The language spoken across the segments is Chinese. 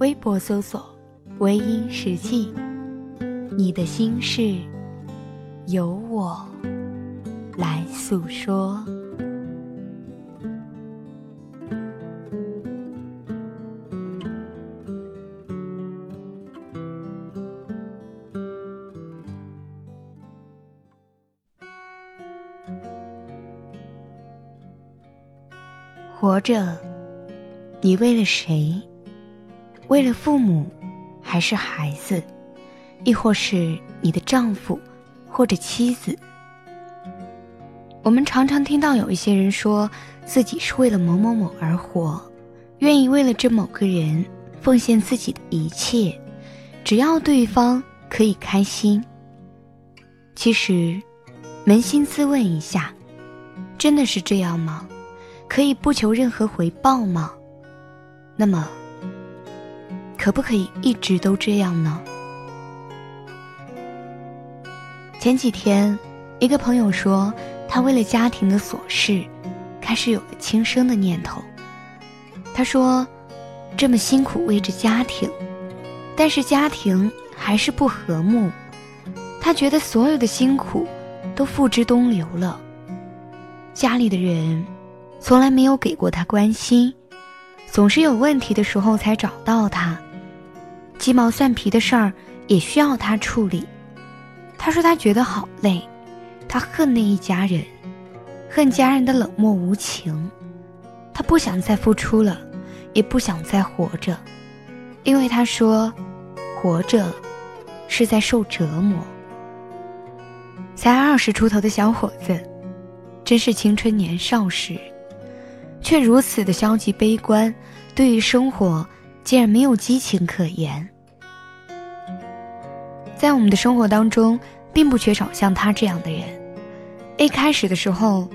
微博搜索“微音时记”。你的心事，由我来诉说。活着，你为了谁？为了父母，还是孩子，亦或是你的丈夫，或者妻子？我们常常听到有一些人说自己是为了某某某而活，愿意为了这某个人奉献自己的一切，只要对方可以开心。其实，扪心自问一下，真的是这样吗？可以不求任何回报吗？那么，可不可以一直都这样呢？前几天，一个朋友说，他为了家庭的琐事，开始有了轻生的念头。他说，这么辛苦为着家庭，但是家庭还是不和睦，他觉得所有的辛苦都付之东流了，家里的人。从来没有给过他关心，总是有问题的时候才找到他，鸡毛蒜皮的事儿也需要他处理。他说他觉得好累，他恨那一家人，恨家人的冷漠无情，他不想再付出了，也不想再活着，因为他说，活着是在受折磨。才二十出头的小伙子，真是青春年少时。却如此的消极悲观，对于生活竟然没有激情可言。在我们的生活当中，并不缺少像他这样的人。一开始的时候，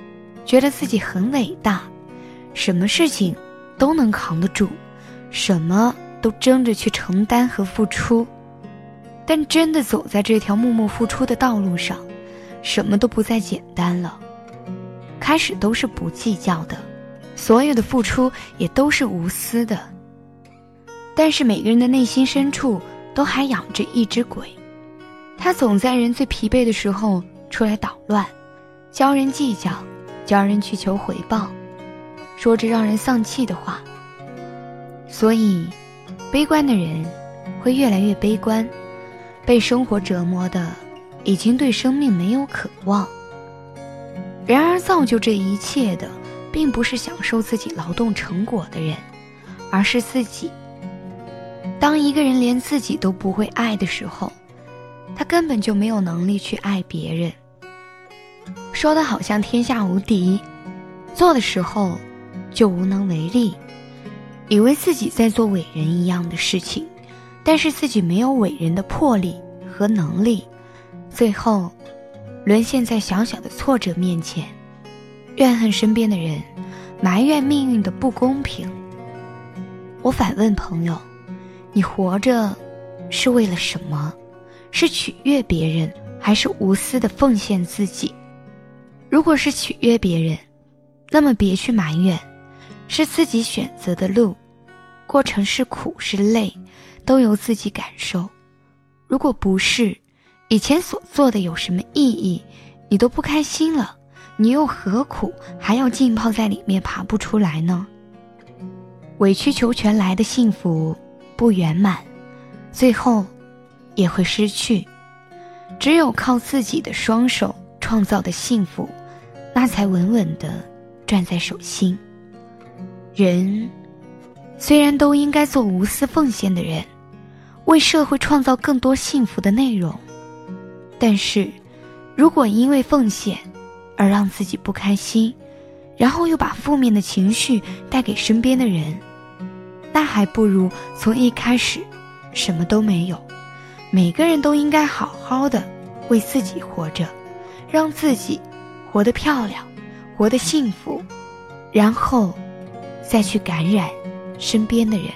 觉得自己很伟大，什么事情都能扛得住，什么都争着去承担和付出。但真的走在这条默默付出的道路上，什么都不再简单了。开始都是不计较的。所有的付出也都是无私的，但是每个人的内心深处都还养着一只鬼，他总在人最疲惫的时候出来捣乱，教人计较，教人去求回报，说着让人丧气的话。所以，悲观的人会越来越悲观，被生活折磨的已经对生命没有渴望。然而，造就这一切的。并不是享受自己劳动成果的人，而是自己。当一个人连自己都不会爱的时候，他根本就没有能力去爱别人。说的好像天下无敌，做的时候就无能为力，以为自己在做伟人一样的事情，但是自己没有伟人的魄力和能力，最后沦陷在小小的挫折面前。怨恨身边的人，埋怨命运的不公平。我反问朋友：“你活着是为了什么？是取悦别人，还是无私的奉献自己？如果是取悦别人，那么别去埋怨，是自己选择的路，过程是苦是累，都由自己感受。如果不是，以前所做的有什么意义？你都不开心了。”你又何苦还要浸泡在里面爬不出来呢？委曲求全来的幸福不圆满，最后也会失去。只有靠自己的双手创造的幸福，那才稳稳的攥在手心。人虽然都应该做无私奉献的人，为社会创造更多幸福的内容，但是如果因为奉献，而让自己不开心，然后又把负面的情绪带给身边的人，那还不如从一开始什么都没有。每个人都应该好好的为自己活着，让自己活得漂亮，活得幸福，然后再去感染身边的人。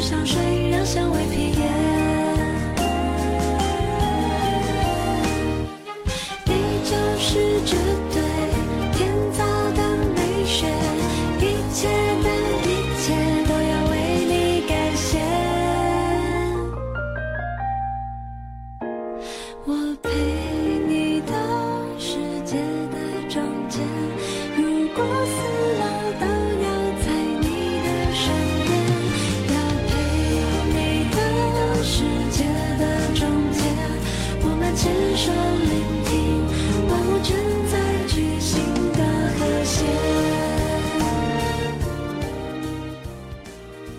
香水让香味